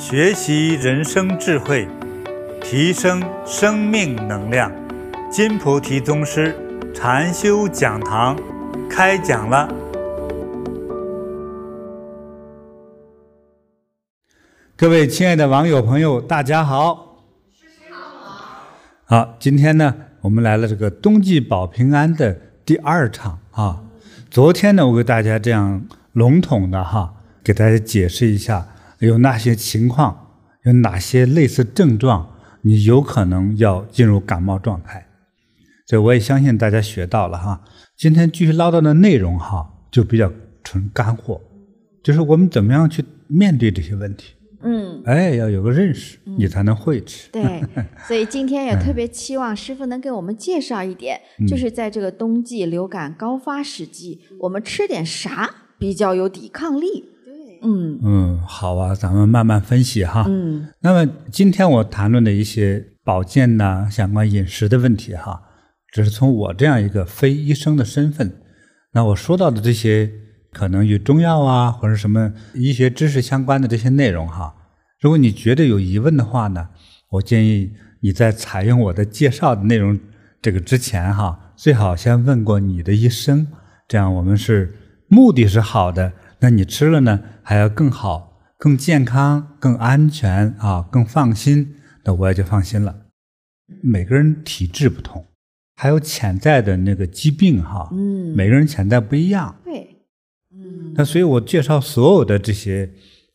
学习人生智慧，提升生命能量。金菩提宗师禅修讲堂开讲了。各位亲爱的网友朋友，大家好。师父好。好，今天呢，我们来了这个冬季保平安的第二场啊。昨天呢，我给大家这样笼统的哈，给大家解释一下有哪些情况，有哪些类似症状，你有可能要进入感冒状态。所以我也相信大家学到了哈。今天继续唠叨的内容哈，就比较纯干货，就是我们怎么样去面对这些问题。嗯，哎，要有个认识，嗯、你才能会吃。对，所以今天也特别期望师傅能给我们介绍一点，嗯、就是在这个冬季流感高发时期，我们吃点啥比较有抵抗力？对，嗯嗯，好啊，咱们慢慢分析哈。嗯，那么今天我谈论的一些保健呐、相关饮食的问题哈。只是从我这样一个非医生的身份，那我说到的这些可能与中药啊或者什么医学知识相关的这些内容哈，如果你觉得有疑问的话呢，我建议你在采用我的介绍的内容这个之前哈，最好先问过你的医生，这样我们是目的是好的，那你吃了呢还要更好、更健康、更安全啊，更放心，那我也就放心了。每个人体质不同。还有潜在的那个疾病哈，嗯，每个人潜在不一样，对，嗯，那所以我介绍所有的这些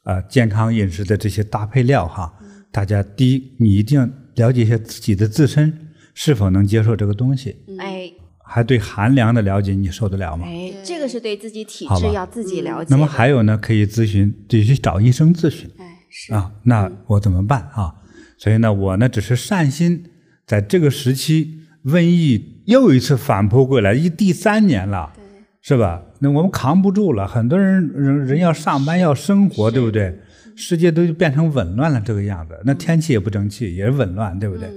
啊、呃、健康饮食的这些搭配料哈，嗯、大家第一你一定要了解一下自己的自身是否能接受这个东西，哎，还对寒凉的了解你受得了吗？哎，这个是对自己体质要自己了解。那么还有呢，可以咨询，得去找医生咨询，哎，是啊，那我怎么办啊？所以呢，我呢只是善心，在这个时期。瘟疫又一次反扑过来，一第三年了，对是吧？那我们扛不住了，很多人人人要上班要生活，对不对？世界都变成紊乱了这个样子，那天气也不争气，也是紊乱，对不对？嗯、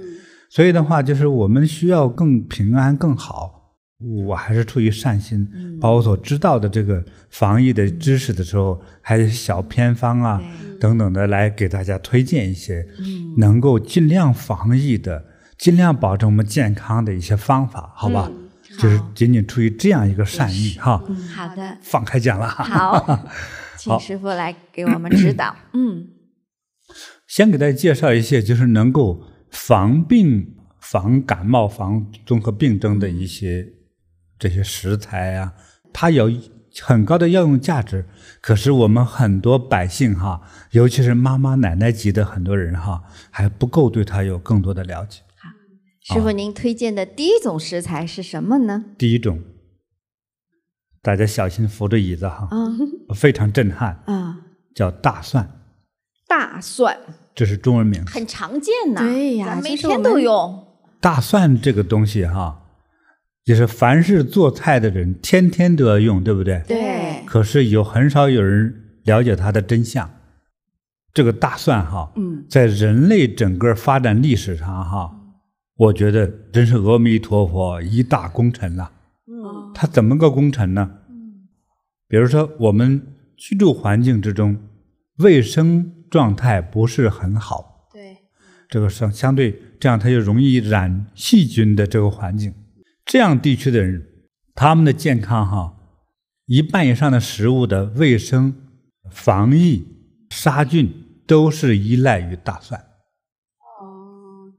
所以的话，就是我们需要更平安更好。我还是出于善心，把我所知道的这个防疫的知识的时候，还有小偏方啊等等的，来给大家推荐一些能够尽量防疫的。尽量保证我们健康的一些方法，好吧？就是仅仅出于这样一个善意哈。嗯，好的。放开讲了。好，请师傅来给我们指导。嗯，先给大家介绍一些，就是能够防病、防感冒、防综合病症的一些这些食材啊，它有很高的药用价值。可是我们很多百姓哈，尤其是妈妈奶奶级的很多人哈，还不够对它有更多的了解。师傅，您推荐的第一种食材是什么呢？第一种，大家小心扶着椅子哈，嗯，非常震撼啊，叫大蒜。大蒜，这是中文名，很常见呐。对呀，咱每天都用。大蒜这个东西哈，就是凡是做菜的人天天都要用，对不对？对。可是有很少有人了解它的真相。这个大蒜哈，嗯，在人类整个发展历史上哈。我觉得真是阿弥陀佛一大功臣了。嗯，他怎么个功臣呢？嗯，比如说我们居住环境之中，卫生状态不是很好。对，这个相相对这样，它就容易染细菌的这个环境。这样地区的人，他们的健康哈，一半以上的食物的卫生、防疫、杀菌都是依赖于大蒜。哦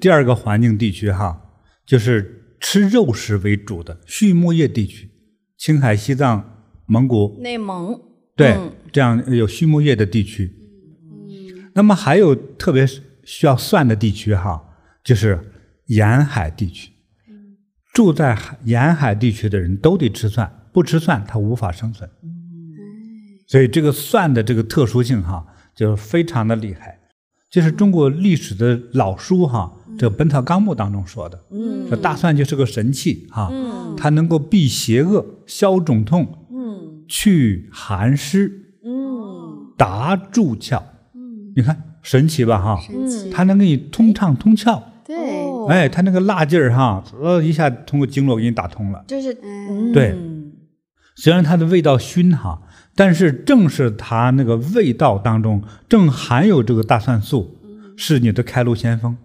第二个环境地区哈，就是吃肉食为主的畜牧业地区，青海、西藏、蒙古、内蒙，对，嗯、这样有畜牧业的地区。嗯，那么还有特别需要蒜的地区哈，就是沿海地区。嗯，住在海沿海地区的人都得吃蒜，不吃蒜他无法生存。嗯，所以这个蒜的这个特殊性哈，就非常的厉害。这是中国历史的老书哈。这《本草纲目》当中说的，大蒜就是个神器哈，嗯，它能够避邪恶、消肿痛，嗯，去寒湿，嗯，达柱窍，嗯，你看神奇吧哈，它能给你通畅通窍，对，哎，它那个辣劲儿哈，呃，一下通过经络给你打通了，就是，对，虽然它的味道熏哈，但是正是它那个味道当中正含有这个大蒜素，是你的开路先锋，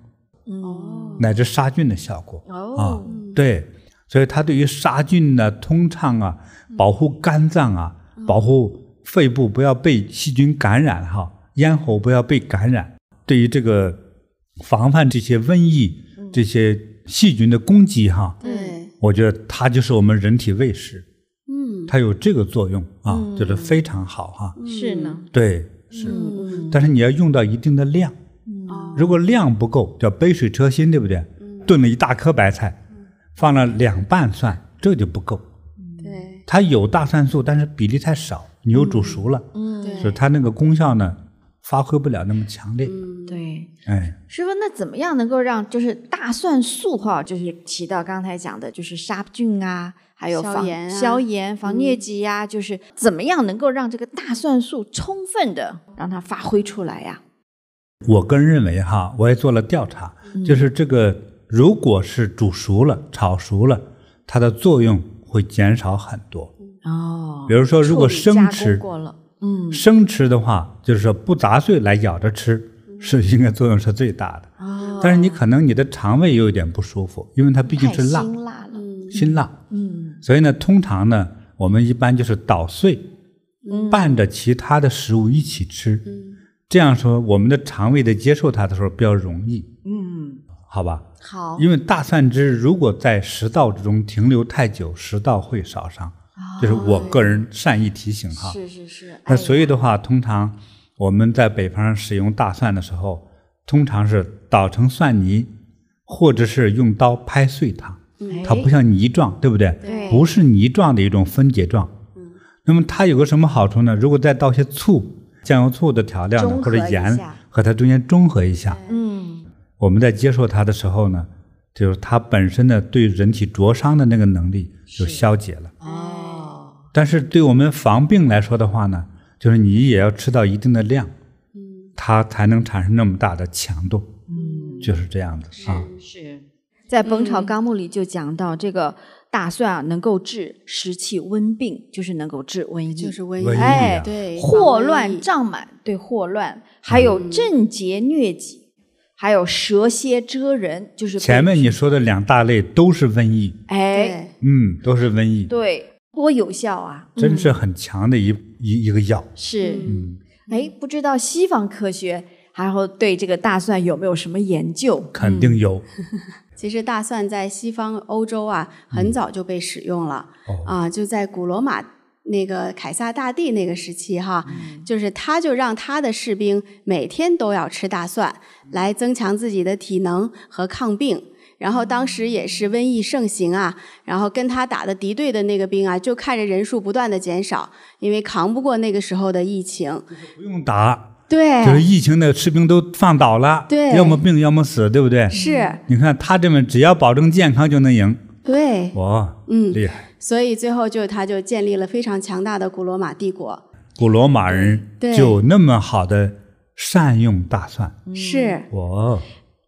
哦，乃至杀菌的效果。哦，啊，对，所以它对于杀菌啊、通畅啊、保护肝脏啊、保护肺部不要被细菌感染哈、啊，咽喉不要被感染，对于这个防范这些瘟疫、这些细菌的攻击哈、我觉得它就是我们人体卫士，嗯，它有这个作用啊，就是非常好哈、啊。是呢，对，是，嗯。但是你要用到一定的量，如果量不够，叫杯水车薪，对不对？炖了一大颗白菜，放了两瓣蒜，这就不够。对，它有大蒜素，但是比例太少，你又煮熟了，嗯，对所以它那个功效呢，发挥不了那么强烈。对。哎，师傅，那怎么样能够让就是大蒜素哈，就是提到刚才讲的，就是杀菌啊，还有防消炎啊消炎、防疟疾呀、就是怎么样能够让这个大蒜素充分的让它发挥出来呀、我个人认为哈，我也做了调查，就是这个如果是煮熟了、炒熟了，它的作用会减少很多。哦，比如说，如果生吃，过了，嗯，生吃的话，就是说不砸碎来咬着吃，是应该作用是最大的。哦，但是你可能你的肠胃有一点不舒服，因为它毕竟是辣，辛辣了，辛辣。嗯所以呢，通常呢，我们一般就是捣碎，嗯拌着其他的食物一起吃。这样说，我们的肠胃在接受它的时候比较容易，嗯，好吧？好，因为大蒜汁如果在食道之中停留太久，食道会烧伤。就是我个人善意提醒哈。是是是，那哎所以的话，通常我们在北方使用大蒜的时候，通常是捣成蒜泥，或者是用刀拍碎它。哎它不像泥状，对不对？对。不是泥状的一种分解状。那么它有个什么好处呢？如果再倒些醋、酱油醋的调料呢，或者盐和它中间中和一下，嗯，我们在接受它的时候呢，就是它本身的对人体灼伤的那个能力就消解了。哦，但是对我们防病来说的话呢，就是你也要吃到一定的量，嗯。它才能产生那么大的强度。嗯，就是这样的啊。是。在《本草纲目》里就讲到，这个大蒜啊，能够治湿气温病，就是能够治瘟疫，就是瘟瘟疫疫，啊对，霍乱胀满，对霍乱，还有症结疟疾，还有蛇蝎蜇人，就是前面你说的两大类都是瘟疫，哎，嗯，都是瘟疫，对，多有效啊！真是很强的一一一个药。是，嗯，哎，不知道西方科学还有对这个大蒜有没有什么研究？肯定有。其实大蒜在西方欧洲啊，很早就被使用了、哦啊，就在古罗马那个凯撒大帝那个时期哈，就是他就让他的士兵每天都要吃大蒜，来增强自己的体能和抗病。然后当时也是瘟疫盛行啊，然后跟他打的敌对的那个兵啊，就看着人数不断的减少，因为扛不过那个时候的疫情。不用打，对，就是疫情的士兵都放倒了，对要么病要么死，对不对？是，你看他这么只要保证健康就能赢，对，哇，嗯厉害！所以最后就他就建立了非常强大的古罗马帝国。古罗马人对就那么好的善用大蒜，是，哇，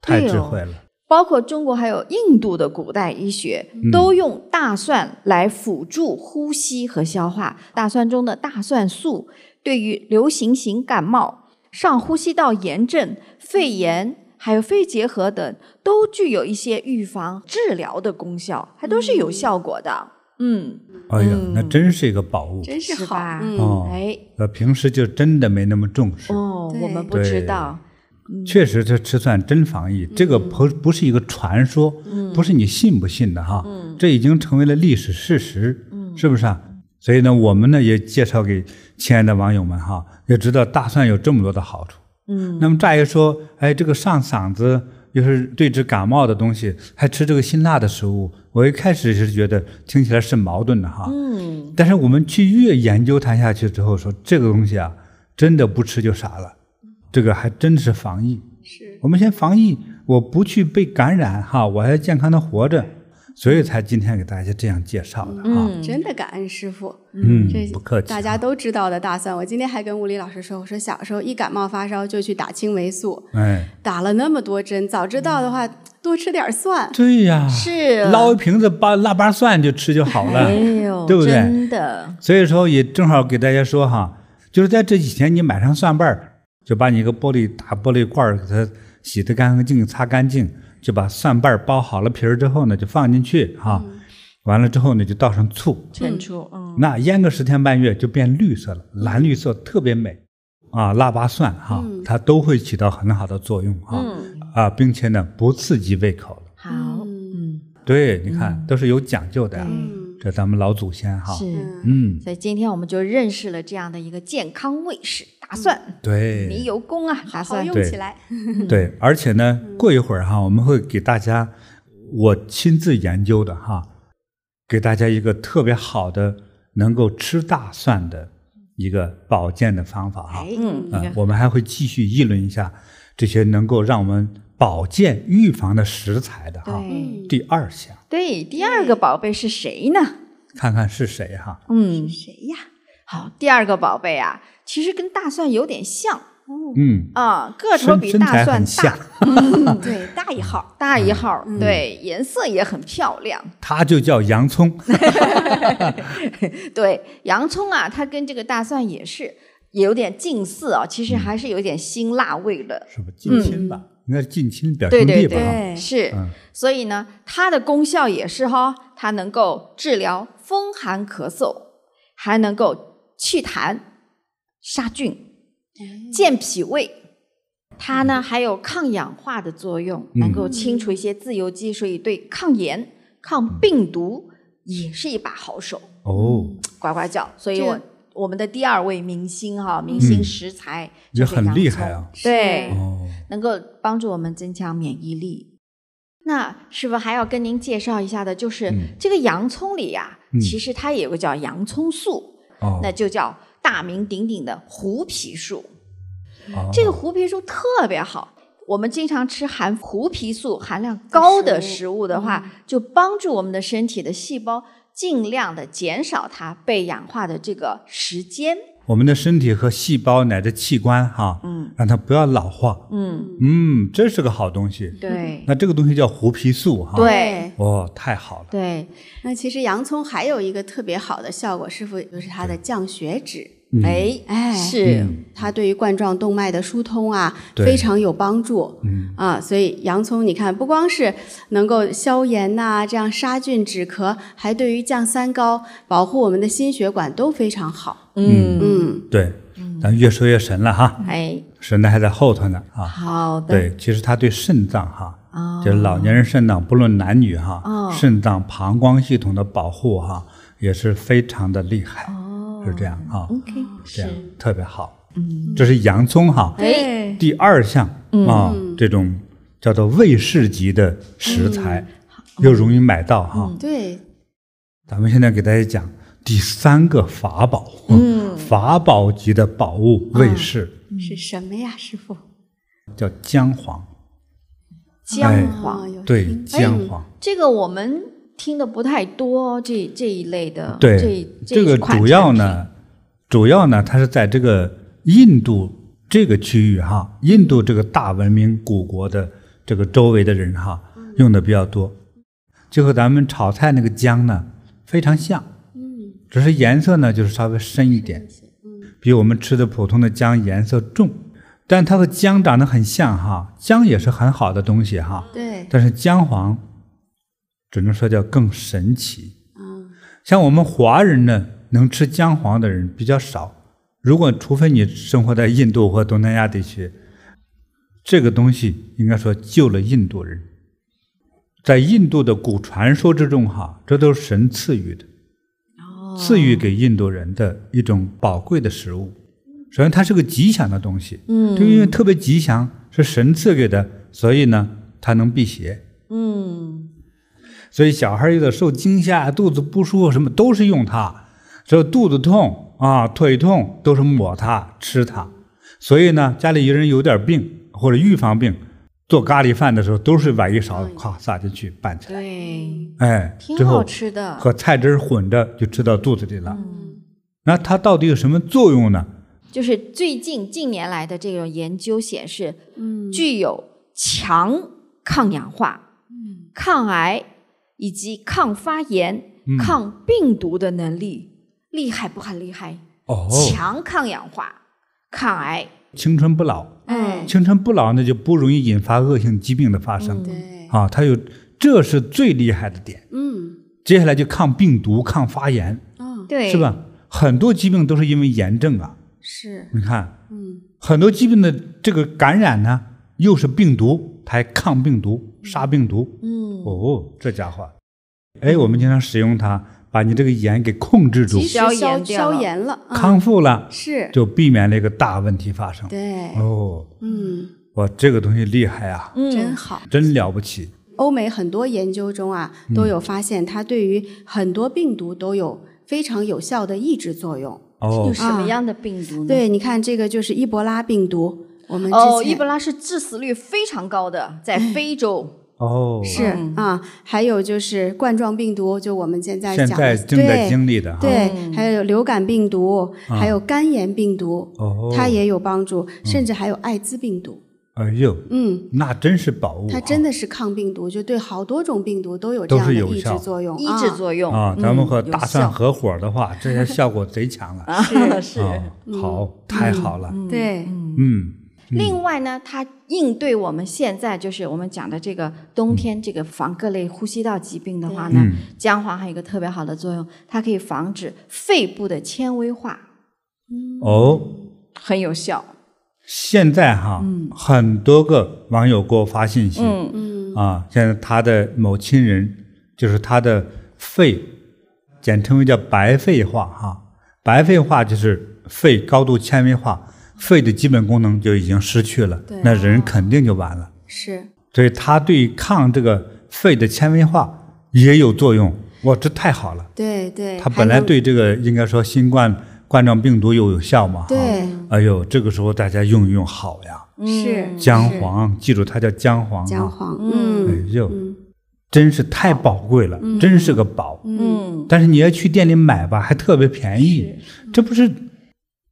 太智慧了。包括中国还有印度的古代医学，都用大蒜来辅助呼吸和消化。大蒜中的大蒜素对于流行性感冒、上呼吸道炎症、肺炎还有肺结核等，都具有一些预防治疗的功效，还都是有效果的。嗯，哎呀，那真是一个宝物。真是好，嗯，哦，哎，呃，平时就真的没那么重视。哦，我们不知道，确实，这吃蒜真防疫，这个不不是一个传说，不是你信不信的哈，这已经成为了历史事实，是不是啊？所以呢，我们呢也介绍给亲爱的网友们哈，也知道大蒜有这么多的好处。嗯，那么乍一说，哎，这个上嗓子又是对治感冒的东西，还吃这个辛辣的食物，我一开始是觉得听起来是矛盾的哈。嗯，但是我们去越研究它下去之后，说这个东西啊，真的不吃就傻了。这个还真是防疫。是，我们先防疫，我不去被感染哈，我还健康的活着，所以才今天给大家这样介绍的哈。真的感恩师傅。嗯这，不客气。大家都知道的大蒜，我今天还跟物理老师说，我说小时候一感冒发烧就去打青霉素，哎，打了那么多针，早知道的话，肚多吃点蒜。对呀，是捞一瓶子八腊八蒜就吃就好了，哎呦，对不对？真的。所以说也正好给大家说哈，就是在这几天你买上蒜瓣儿，就把你一个玻璃大玻璃罐儿给它洗得干净、擦干净，就把蒜瓣儿剥好了皮儿之后呢，就放进去哈。嗯。完了之后呢，就倒上醋，陈醋，嗯，那腌个十天半月就变绿色了，蓝绿色特别美，啊，腊八蒜哈，它都会起到很好的作用啊，啊，并且呢不刺激胃口。好，嗯，对，你看都是有讲究的，这咱们老祖先哈，是，嗯，所以今天我们就认识了这样的一个健康卫士大蒜，对，你有功啊，大蒜。用起来，对，而且呢，过一会儿哈，我们会给大家我亲自研究的哈。给大家一个特别好的能够吃大蒜的一个保健的方法哈，嗯，啊，我们还会继续议论一下这些能够让我们保健预防的食材的哈。第二项，对，第二个宝贝是谁呢？看看是谁哈？嗯，谁呀？好，第二个宝贝啊，其实跟大蒜有点像。嗯啊，个头比大蒜大，嗯，对，大一号，大一号，对，颜色也很漂亮。它就叫洋葱。对，洋葱啊，它跟这个大蒜也是有点近似啊，其实还是有点辛辣味的。是不近亲吧？应该是近亲表兄弟吧？对，是。所以呢，它的功效也是哈，它能够治疗风寒咳嗽，还能够祛痰、杀菌。健脾胃，它呢还有抗氧化的作用，能够清除一些自由基，所以对抗炎、抗病毒也是一把好手。哦，呱呱叫，所以我我们的第二位明星哈，明星食材也很厉害啊。对，能够帮助我们增强免疫力。那师傅还要跟您介绍一下的，就是这个洋葱里呀，其实它有个叫洋葱素，那就叫。大名鼎鼎的槲皮素，哦、这个槲皮素特别好。我们经常吃含槲皮素含量高的食物的话，嗯、就帮助我们的身体的细胞尽量的减少它被氧化的这个时间。我们的身体和细胞乃至器官哈，嗯，让它不要老化。嗯嗯，这是个好东西。对，那这个东西叫胡皮素哈。对，哦，太好了。对，那其实洋葱还有一个特别好的效果，师傅就是它的降血脂。哎哎，是它对于冠状动脉的疏通啊，非常有帮助。嗯啊，所以洋葱你看，不光是能够消炎呐，这样杀菌止咳，还对于降三高、保护我们的心血管都非常好。嗯嗯，对，咱越说越神了哈。哎，神的还在后头呢啊。好的。对，其实它对肾脏哈，就是老年人肾脏，不论男女哈，肾脏膀胱系统的保护哈，也是非常的厉害。是这样啊，OK，这样特别好。嗯，这是洋葱哈。哎，第二项啊，这种叫做卫士级的食材，又容易买到哈。对，咱们现在给大家讲第三个法宝，嗯，法宝级的宝物卫士是什么呀，师傅？叫姜黄。姜黄，对，姜黄。这个我们。听的不太多，这这一类的，对，这这个主要呢，主要呢，它是在这个印度这个区域哈，印度这个大文明古国的这个周围的人哈，用的比较多，就和咱们炒菜那个姜呢非常像，嗯，只是颜色呢就是稍微深一点，嗯，比我们吃的普通的姜颜色重，但它和姜长得很像哈，姜也是很好的东西哈，对，但是姜黄。只能说叫更神奇。嗯，像我们华人呢，能吃姜黄的人比较少。如果除非你生活在印度或东南亚地区，这个东西应该说救了印度人。在印度的古传说之中，哈，这都是神赐予的，赐予给印度人的一种宝贵的食物。首先，它是个吉祥的东西，嗯，就因为特别吉祥，是神赐给的，所以呢，它能辟邪。嗯。所以小孩有点受惊吓、肚子不舒服，什么都是用它。这肚子痛啊、腿痛都是抹它、吃它。所以呢，家里有人有点病或者预防病，做咖喱饭的时候都是崴一勺，咵撒进去拌起来。对，哎，挺好吃的，和菜汁混着就吃到肚子里了。嗯，那它到底有什么作用呢？就是最近近年来的这种研究显示，嗯，具有强抗氧化。嗯抗癌以及抗发炎、嗯抗病毒的能力，厉害不很厉害？哦，强抗氧化、抗癌。青春不老，哎，青春不老，那就不容易引发恶性疾病的发生。对，啊，它有，这是最厉害的点。嗯，接下来就抗病毒、抗发炎，哦，对，是？吧？很多疾病都是因为炎症啊。是，你看，嗯，很多疾病的这个感染呢，又是病毒，它还抗病毒、杀病毒。嗯，哦，这家伙，哎，我们经常使用它，把你这个炎给控制住。及，时消消炎了。消炎了，嗯。康复了，是，就避免了一个大问题发生。对，哦，嗯，哇，这个东西厉害啊，嗯，真好。真了不起。欧美很多研究中啊，都有发现它对于很多病毒都有非常有效的抑制作用。哦。有，什么样的病毒呢？对，你看这个就是伊博拉病毒，我们之哦，前伊博拉是致死率非常高的，在非洲。哦，是嗯。啊，还有就是冠状病毒，就我们现在正在对经历的哈。对，嗯。还有流感病毒，啊。还有肝炎病毒，哦，它也有帮助，甚至还有艾滋病毒。哎呦，嗯，那真是宝物啊。它真的是抗病毒，就对好多种病毒都有这样的抑制作用。抑制作用。啊，嗯咱们和大蒜合伙的话，这些效果贼强了。是，是。啊，好，太好了。对，嗯，另外呢，它应对我们现在就是我们讲的这个冬天这个防各类呼吸道疾病的话呢，嗯。姜黄还有一个特别好的作用，它可以防止肺部的纤维化，哦，很有效。现在哈，很多个网友给我发信息嗯，嗯，啊，现在他的某亲人就是他的肺，简称为叫白肺化哈，白肺化就是肺高度纤维化，肺的基本功能就已经失去了对，那人肯定就完了。是，所以它对抗这个肺的纤维化也有作用。哇，这太好了！对对。它本来对这个应该说新冠冠状病毒又有效嘛。哈对哎呦，这个时候大家用一用好呀。是姜黄，记住它叫姜黄啊。姜黄，嗯哎嗯呦，真是太宝贵了，真是个宝。嗯，但是你要去店里买吧，还特别便宜，这不是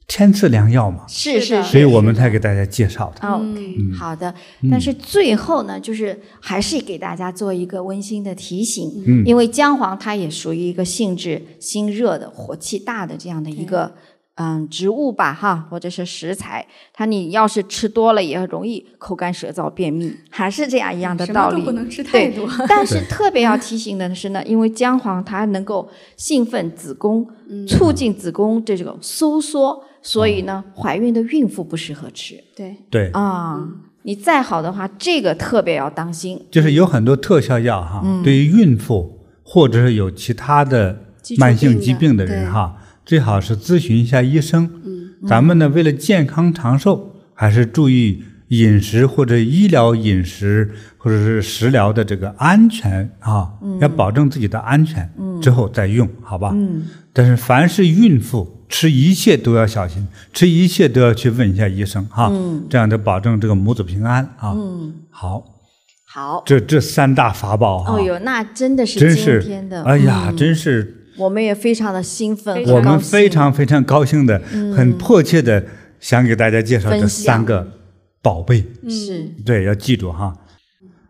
天赐良药嘛？是是所以。我们才给大家介绍的。嗯好的。但是最后呢，就是还是给大家做一个温馨的提醒，嗯因为姜黄它也属于一个性质心热的、火气大的这样的一个嗯植物吧，哈，或者是食材。它你要是吃多了，也容易口干舌燥、便秘，还是这样一样的道理。么不能吃太对多。但是特别要提醒的是呢，因为姜黄它能够兴奋子宫，促进子宫这种收缩，所以呢，怀孕的孕妇不适合吃对，对，啊。你再好的话，这个特别要当心。就是有很多特效药哈，嗯对于孕妇或者是有其他的慢性疾病的人哈，最好是咨询一下医生。嗯。咱们呢，为了健康长寿，还是注意饮食或者医疗饮食或者是食疗的这个安全啊，要保证自己的安全，之后再用，好吧？嗯，但是凡是孕妇吃一切都要小心，吃一切都要去问一下医生哈，这样就保证这个母子平安啊。嗯，好，好。这这三大法宝哈，哦哟，那真的是今真是天的，哎呀，嗯。真是我们也非常的兴奋，我们非常非常高兴的，很迫切的想给大家介绍这三个宝贝。是对，要记住哈。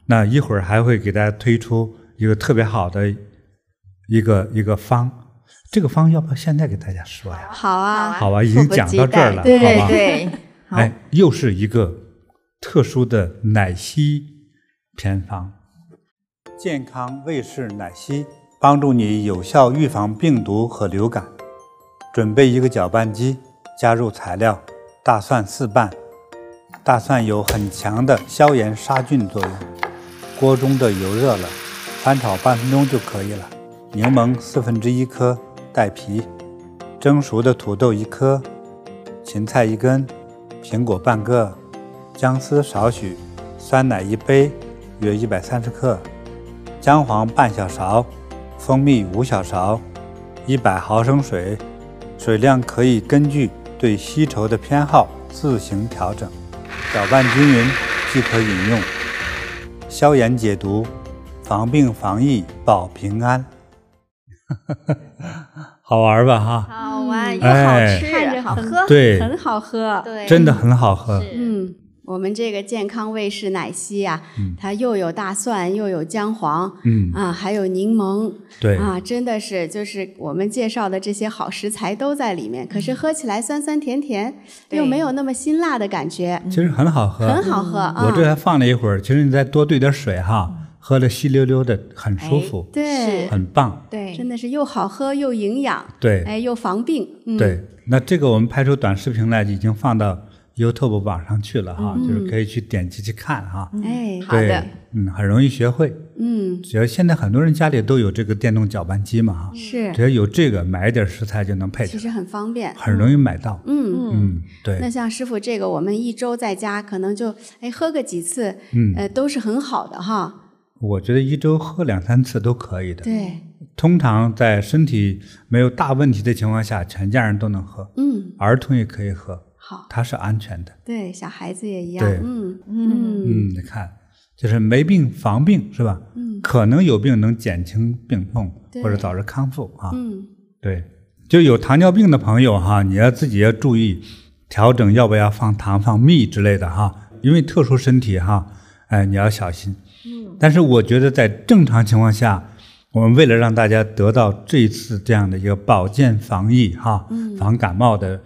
那一会儿还会给大家推出一个特别好的一个一个方，这个方要不要现在给大家说呀？好啊，好吧，已经讲到这儿了，对好吧？对，好哎，又是一个特殊的奶昔偏方。健康卫士奶昔帮助你有效预防病毒和流感。准备一个搅拌机，加入材料：大蒜四瓣。大蒜有很强的消炎杀菌作用。锅中的油热了，翻炒半分钟就可以了。柠檬四分之一颗，带皮。蒸熟的土豆一颗，芹菜一根，苹果半个，姜丝少许，酸奶一杯，约一百三十克，姜黄半小勺，蜂蜜五小勺，一百毫升水，水量可以根据对稀稠的偏好自行调整。搅拌均匀即可饮用，消炎解毒，防病防疫保平安。好玩吧？哈，好玩又哎好吃，看着好喝，对，很好喝。对，真的很好喝。嗯，我们这个健康卫士奶昔呀、啊，它又有大蒜，又有姜黄，嗯。啊，还有柠檬，对。啊，真的是就是我们介绍的这些好食材都在里面。可是喝起来酸酸甜甜，对。又没有那么辛辣的感觉，其实很好喝，很好喝啊。我这还放了一会儿，其实你再多兑点水哈，喝的稀溜溜的，很舒服，对，很棒。对，真的是又好喝又营养，对。哎，又防病，嗯，对，那这个我们拍出短视频来，已经放到 YouTube 网上去了哈，就是可以去点击去看哈。哎，好的对，嗯，很容易学会。嗯，只要现在很多人家里都有这个电动搅拌机嘛哈，是只，要有这个，买一点食材就能配起来，其实很方便，很容易买到。嗯。嗯，对那。像师傅这个，我们一周在家可能就哎喝个几次，嗯呃，都是很好的哈。我觉得一周喝两三次都可以的。对，通常在身体没有大问题的情况下，全家人都能喝，嗯，儿童也可以喝，好，它是安全的。对，小孩子也一样，对嗯嗯嗯嗯，你看，就是没病防病是吧？嗯可能有病能减轻病痛或者早日康复啊。嗯，对，就有糖尿病的朋友哈，你要自己要注意调整要不要放糖、放蜜之类的哈，因为特殊身体哈，哎，你要小心。嗯。但是我觉得在正常情况下，我们为了让大家得到这一次这样的一个保健防疫哈，防感冒的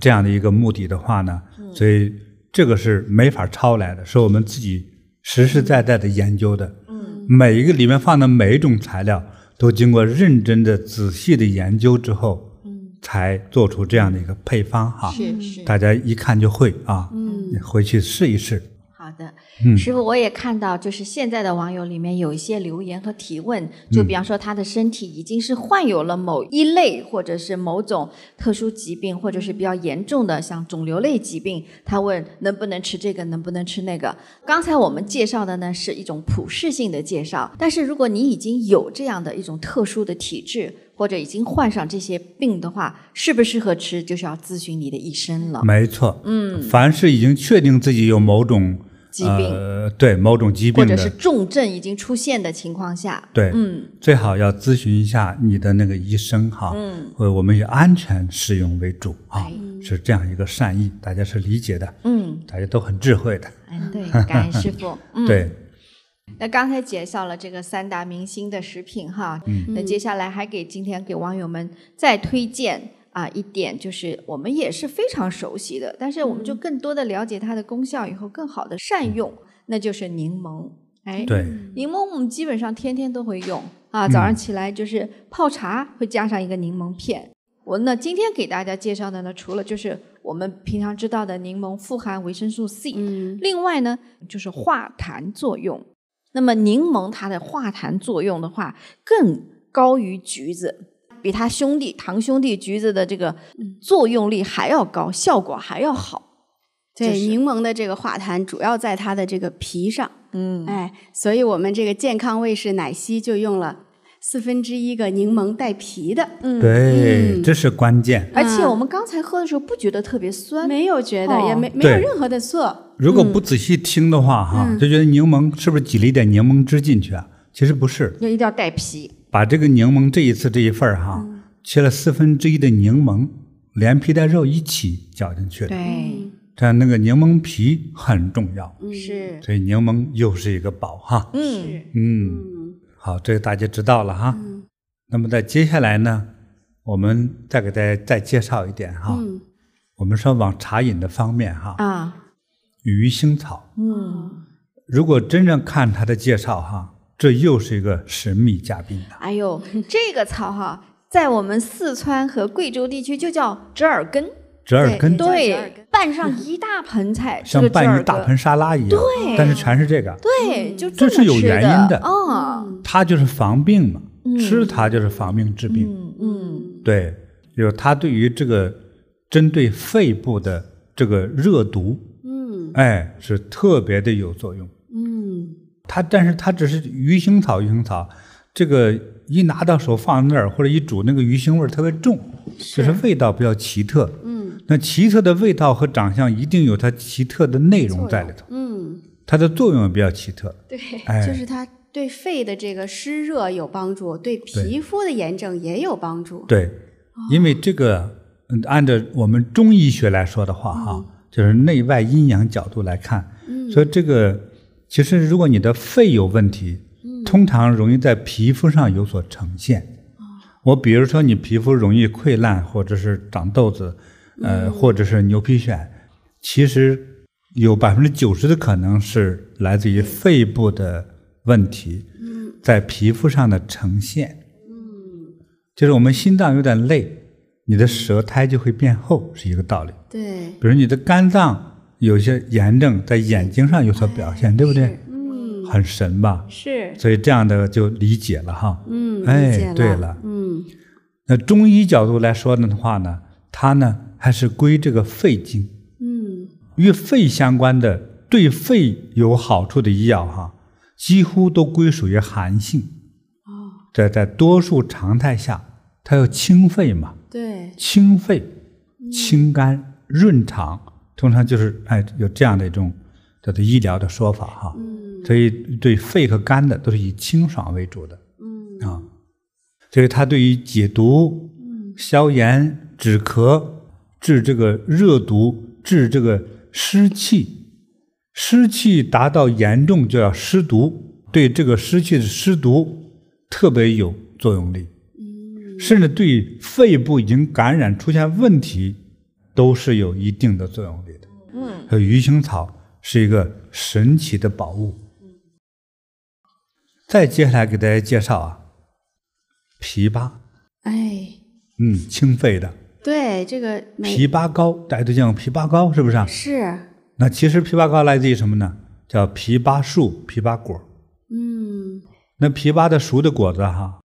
这样的一个目的的话呢，所以这个是没法抄来的，是我们自己实实在在的研究的。嗯。每一个里面放的每一种材料。都经过认真的、仔细的研究之后，嗯，才做出这样的一个配方哈。是是。大家一看就会啊，嗯，回去试一试。好的，嗯师傅，我也看到，就是现在的网友里面有一些留言和提问，就比方说他的身体已经是患有了某一类或者是某种特殊疾病，或者是比较严重的像肿瘤类疾病，他问能不能吃这个，能不能吃那个。刚才我们介绍的呢是一种普适性的介绍，但是如果你已经有这样的一种特殊的体质，或者已经患上这些病的话，适不适合吃，就是要咨询你的医生了。没错，嗯，凡是已经确定自己有某种疾病，呃，对某种疾病，或者是重症已经出现的情况下，对，嗯，最好要咨询一下你的那个医生哈，嗯，我们以安全使用为主啊哎，是这样一个善意，大家是理解的，嗯，大家都很智慧的，嗯，对，感恩师傅，嗯，对。那刚才介绍了这个三大明星的食品哈，嗯，那接下来还给今天给网友们再推荐啊一点，就是我们也是非常熟悉的，但是我们就更多的了解它的功效以后，更好的善用，那就是柠檬。哎，对，柠檬我们基本上天天都会用啊，早上起来就是泡茶会加上一个柠檬片。我呢今天给大家介绍的呢，除了就是我们平常知道的柠檬富含维生素 C，嗯，另外呢就是化痰作用。那么柠檬它的化痰作用的话，更高于橘子，比他兄弟堂兄弟橘子的这个作用力还要高，效果还要好。对，就是柠檬的这个化痰主要在它的这个皮上，嗯，哎，所以我们这个健康卫士奶昔就用了四分之一个柠檬带皮的，嗯，对，嗯这是关键。而且我们刚才喝的时候不觉得特别酸，没有觉得，哦也没没有任何的涩，如果不仔细听的话，哈、嗯就觉得柠檬是不是挤了一点柠檬汁进去啊？其实不是，就一定要带皮。把这个柠檬这一次这一份儿哈，嗯。切了四分之一的柠檬，连皮带肉一起搅进去了。对，这样那个柠檬皮很重要，是，所以柠檬又是一个宝哈。嗯，嗯，嗯。好，这个大家知道了哈。那么在接下来呢，我们再给大家再介绍一点哈。嗯。我们说往茶饮的方面哈，啊，鱼腥草。嗯，如果真正看它的介绍哈，这又是一个神秘嘉宾了。哎呦，这个草哈，在我们四川和贵州地区就叫折耳根，折耳根？对拌上一大盆菜，像拌一大盆沙拉一样，对。但是全是这个，对，就么这是有原因的。哦，它就是防病嘛，嗯。吃它就是防病治病。嗯嗯，对，有它对于这个针对肺部的这个热毒，嗯。哎，是特别的有作用。嗯它但是它只是鱼腥草，鱼腥草这个一拿到手放那儿或者一煮，那个鱼腥味儿特别重，就是味道比较奇特。嗯那奇特的味道和长相一定有它奇特的内容在里头，嗯，它的作用也比较奇特。对，哎就是它对肺的这个湿热有帮助，对皮肤的炎症也有帮助。对，因为这个，嗯按照我们中医学来说的话，哈、就是内外阴阳角度来看。嗯，所以这个其实如果你的肺有问题，通常容易在皮肤上有所呈现。我比如说你皮肤容易溃烂，或者是长痘子，呃，或者是牛皮癣，其实有百分之九十的可能是来自于肺部的问题，在皮肤上的呈现。就是我们心脏有点累，你的舌苔就会变厚，是一个道理。对，比如你的肝脏有些炎症，在眼睛上有所表现，对不对？嗯，很神吧？是，所以这样的就理解了哈。嗯，哎，对了，嗯，那中医角度来说的话呢，它呢还是归这个肺经，嗯，与肺相关的对肺有好处的医药哈，几乎都归属于寒性。哦，在在多数常态下，它要清肺嘛，对，清肺、清肝、润肠，通常就是哎有这样的一种叫做医疗的说法哈。嗯，所以对肺和肝的都是以清爽为主的。嗯，啊，所以它对于解毒、消炎、止咳、治这个热毒、治这个湿气，湿气达到严重就要湿毒，对这个湿气的湿毒特别有作用力。甚至对肺部已经感染出现问题，都是有一定的作用力的。嗯，和鱼腥草是一个神奇的宝物。再接下来给大家介绍啊，枇杷，哎，嗯，清肺的。对，这个枇杷膏，大家都见过枇杷膏是不是啊？是，那其实枇杷膏来自于什么呢？叫枇杷树、枇杷果。嗯，那枇杷的熟的果子哈，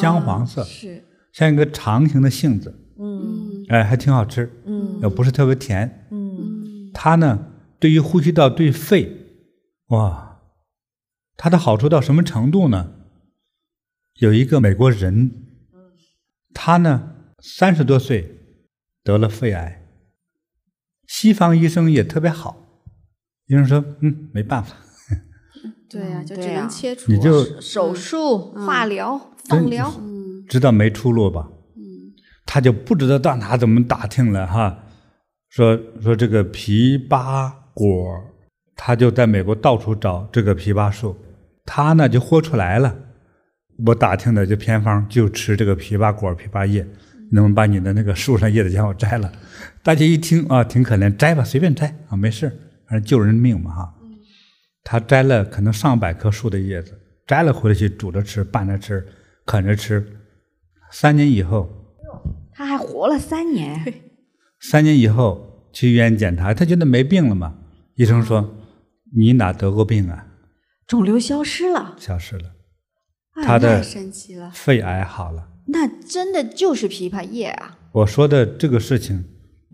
姜黄色，是，像一个长形的杏子，嗯。哎，还挺好吃，嗯又不是特别甜。嗯，它呢，对于呼吸道、对肺，哇，它的好处到什么程度呢？有一个美国人，他呢三十多岁得了肺癌，西方医生也特别好，医生说，嗯，没办法，对呀，就只能切除，你就手术、化疗、放疗，嗯知道没出路吧？他就不知道到哪怎么打听了哈，说说这个枇杷果，他就在美国到处找这个枇杷树，他呢就豁出来了。我打听的就偏方就吃这个枇杷果、枇杷叶，能把你的那个树上叶子全我摘了？大家一听啊，挺可怜，摘吧，随便摘啊，没事，反正救人命嘛哈。他摘了可能上百棵树的叶子，摘了回来去煮着吃、拌着吃、啃着吃，三年以后。他还活了三年。三年以后去医院检查，他觉得没病了嘛？医生说：“你哪得过病啊？肿瘤消失了，消失了，哎他的太神奇了，肺癌好了。那真的就是枇杷叶啊！”我说的这个事情，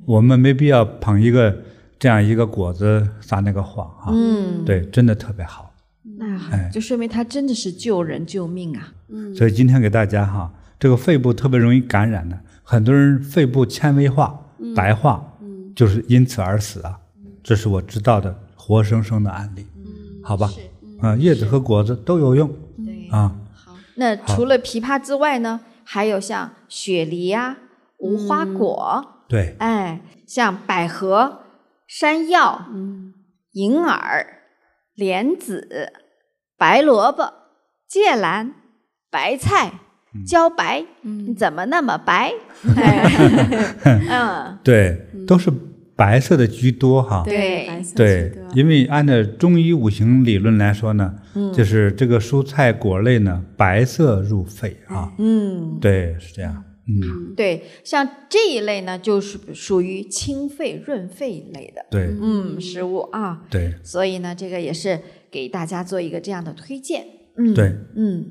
我们没必要捧一个这样一个果子撒那个谎啊。嗯，对，真的特别好。那哎就说明他真的是救人救命啊！嗯所以今天给大家哈，这个肺部特别容易感染的，很多人肺部纤维化、白化，就是因此而死啊。这是我知道的活生生的案例，好吧？啊，叶子和果子都有用对啊。那除了枇杷之外呢，还有像雪梨啊、无花果，对，哎，像百合、山药、嗯。银耳、莲子、白萝卜、芥兰、白菜、茭白，嗯。怎么那么白？哎。嗯，对，都是白色的居多哈。对白色对，因为按照中医五行理论来说呢，就是这个蔬菜果类呢，白色入肺啊。嗯，对，是这样。嗯，对，像这一类呢，就是属于清肺润肺类的，对。嗯，食物啊。对。所以呢，这个也是给大家做一个这样的推荐。嗯，对，嗯，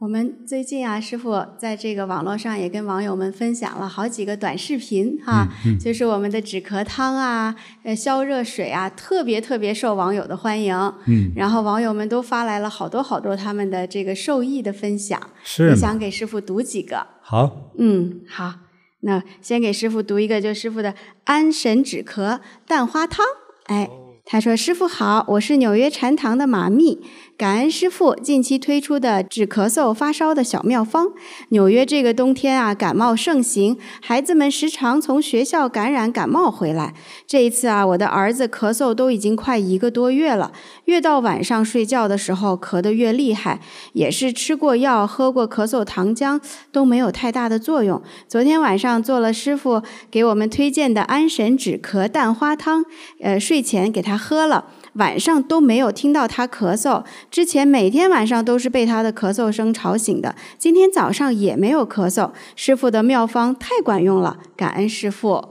我们最近啊，师傅在这个网络上也跟网友们分享了好几个短视频哈，就是我们的止咳汤啊，呃，消热水啊，特别特别受网友的欢迎。嗯，然后网友们都发来了好多好多他们的这个受益的分享，是想给师傅读几个。好，嗯，好，那先给师傅读一个，就师傅的安神止咳蛋花汤。哎，他说：“师傅好，我是纽约禅堂的马密。”感恩师傅近期推出的治咳嗽发烧的小妙方。纽约这个冬天啊，感冒盛行，孩子们时常从学校感染感冒回来。这一次啊，我的儿子咳嗽都已经快一个多月了，越到晚上睡觉的时候咳得越厉害，也是吃过药、喝过咳嗽糖浆都没有太大的作用。昨天晚上做了师傅给我们推荐的安神止咳蛋花汤，呃，睡前给他喝了。晚上都没有听到他咳嗽，之前每天晚上都是被他的咳嗽声吵醒的。今天早上也没有咳嗽，师傅的妙方太管用了，感恩师傅。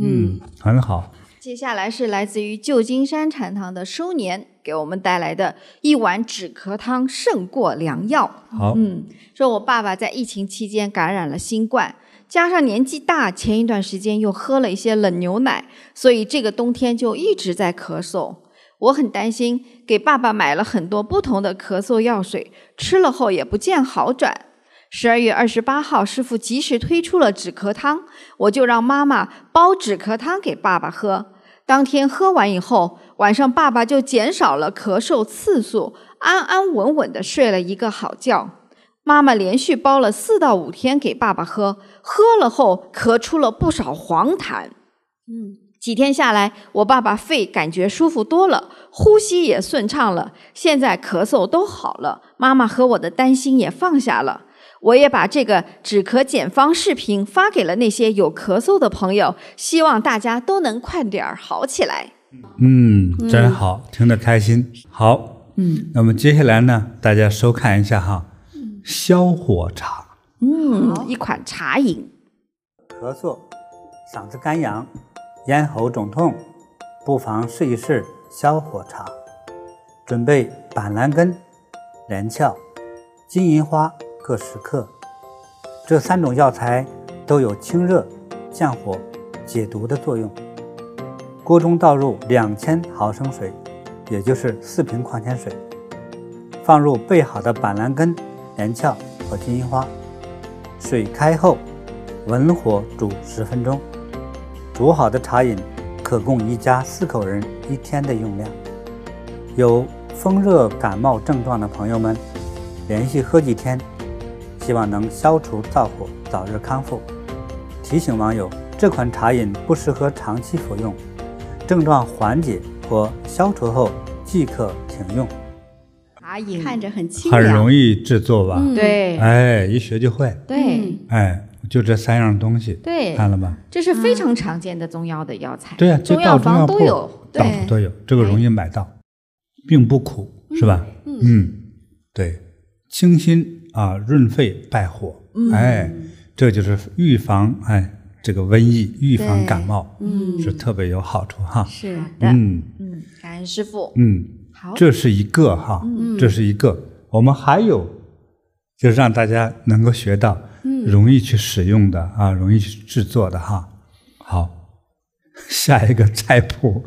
嗯，很好。接下来是来自于旧金山禅堂的收年给我们带来的一碗止咳汤胜过良药。好，嗯，说我爸爸在疫情期间感染了新冠，加上年纪大，前一段时间又喝了一些冷牛奶，所以这个冬天就一直在咳嗽。我很担心，给爸爸买了很多不同的咳嗽药水，吃了后也不见好转。十二月二十八号，师傅及时推出了止咳汤，我就让妈妈煲止咳汤给爸爸喝。当天喝完以后，晚上爸爸就减少了咳嗽次数，安安稳稳地睡了一个好觉。妈妈连续煲了四到五天给爸爸喝，喝了后咳出了不少黄痰。嗯。几天下来，我爸爸肺感觉舒服多了，呼吸也顺畅了，现在咳嗽都好了。妈妈和我的担心也放下了。我也把这个止咳简方视频发给了那些有咳嗽的朋友，希望大家都能快点好起来。嗯，真好，嗯、听得开心。好，嗯，那么接下来呢，大家收看一下哈，消火茶。嗯，一款茶饮。咳嗽，嗓子干痒。咽喉肿痛，不妨试一试消火茶。准备板蓝根、连翘、金银花各十克。这三种药材都有清热、降火、解毒的作用。锅中倒入两千毫升水，也就是四瓶矿泉水，放入备好的板蓝根、连翘和金银花。水开后，文火煮十分钟。煮好的茶饮可供一家四口人一天的用量。有风热感冒症状的朋友们，连续喝几天，希望能消除燥火，早日康复。提醒网友，这款茶饮不适合长期服用，症状缓解或消除后即可停用。茶饮看着很清凉，很容易制作吧？嗯、对，哎，一学就会。对，哎。就这三样东西，对，看了吧？这是非常常见的中药的药材。对呀，中药房都有，到处都有，这个容易买到，并不苦，是吧？嗯，对，清心啊，润肺败火，哎，这就是预防哎这个瘟疫，预防感冒，嗯，是特别有好处哈。是的，嗯嗯，感恩师傅。嗯，好，这是一个哈，这是一个，我们还有，就是让大家能够学到。容易去使用的啊，容易去制作的哈。好，下一个菜谱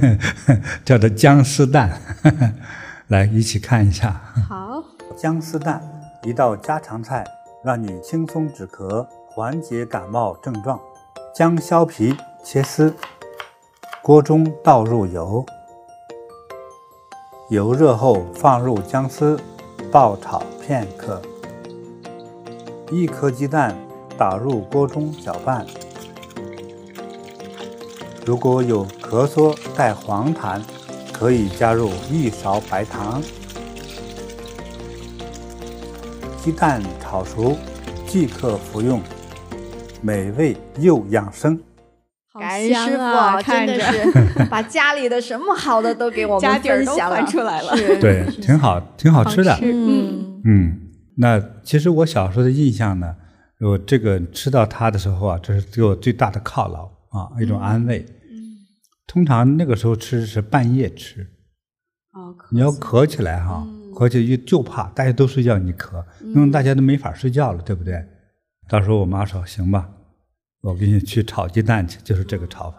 叫做姜丝蛋，来一起看一下。好，姜丝蛋一道家常菜，让你轻松止咳，缓解感冒症状。姜削皮切丝，锅中倒入油，油热后放入姜丝，爆炒片刻。一颗鸡蛋打入锅中搅拌。如果有咳嗽带黄痰，可以加入一勺白糖。鸡蛋炒熟即可服用，美味又养生。感恩师父，真的是 把家里的什么好的都给我们分享出来了。对，挺好，挺好吃的。嗯嗯。那其实我小时候的印象呢，我这个吃到它的时候啊，这是给我最大的犒劳啊，一种安慰。嗯，通常那个时候吃是半夜吃。哦，你要咳起来哈，咳起来就就怕大家都睡觉，你咳，因为大家都没法睡觉了，对不对？到时候我妈说行吧，我给你去炒鸡蛋去，就是这个炒法。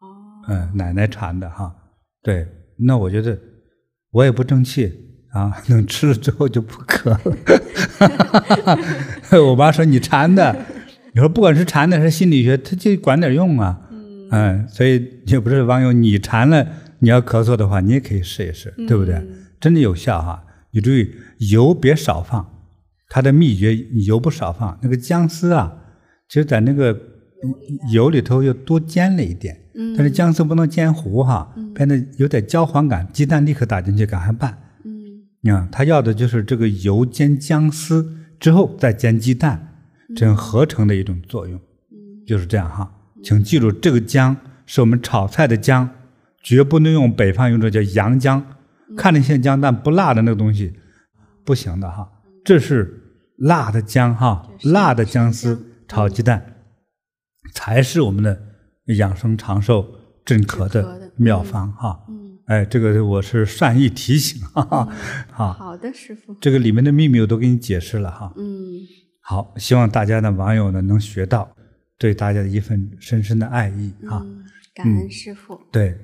哦，嗯，奶奶传的哈。对，那我觉得我也不争气。啊，能吃了之后就不咳了。我妈说你馋的，你说不管是馋的还是心理学，它就管点用啊。嗯，所以也不是网友你馋了，你要咳嗽的话，你也可以试一试，对不对？嗯真的有效哈。你注意油别少放，它的秘诀油不少放。那个姜丝啊，其实在那个油里头又多煎了一点，嗯。但是姜丝不能煎糊哈，变得有点焦黄感，鸡蛋立刻打进去赶快拌。嗯。你看，他要的就是这个油煎姜丝之后再煎鸡蛋，这样合成的一种作用，就是这样哈。请记住，这个姜是我们炒菜的姜，绝不能用北方用的叫洋姜，看着像姜但不辣的那个东西，不行的哈。这是辣的姜哈，辣的姜丝炒鸡蛋，才是我们的养生长寿镇咳的妙方哈。哎，这个我是善意提醒，哈哈，好，好的，师傅。这个里面的秘密我都给你解释了哈。嗯，好，希望大家的网友呢能学到，对大家的一份深深的爱意哈。嗯，感恩师傅。对，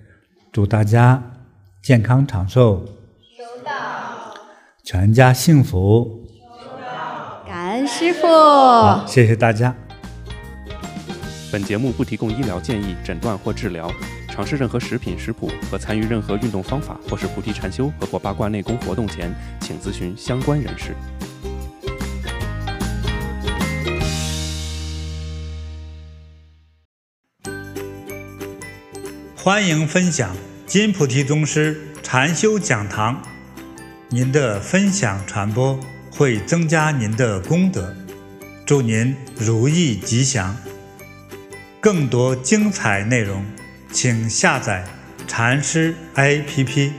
祝大家健康长寿，收到，全家幸福。感恩师傅。好，谢谢大家。本节目不提供医疗建议、诊断或治疗。尝试任何食品食谱和参与任何运动方法，或是菩提禅修和或八卦内功活动前，请咨询相关人士。欢迎分享金菩提宗师禅修讲堂，您的分享传播会增加您的功德，祝您如意吉祥。更多精彩内容，请下载禅师 APP。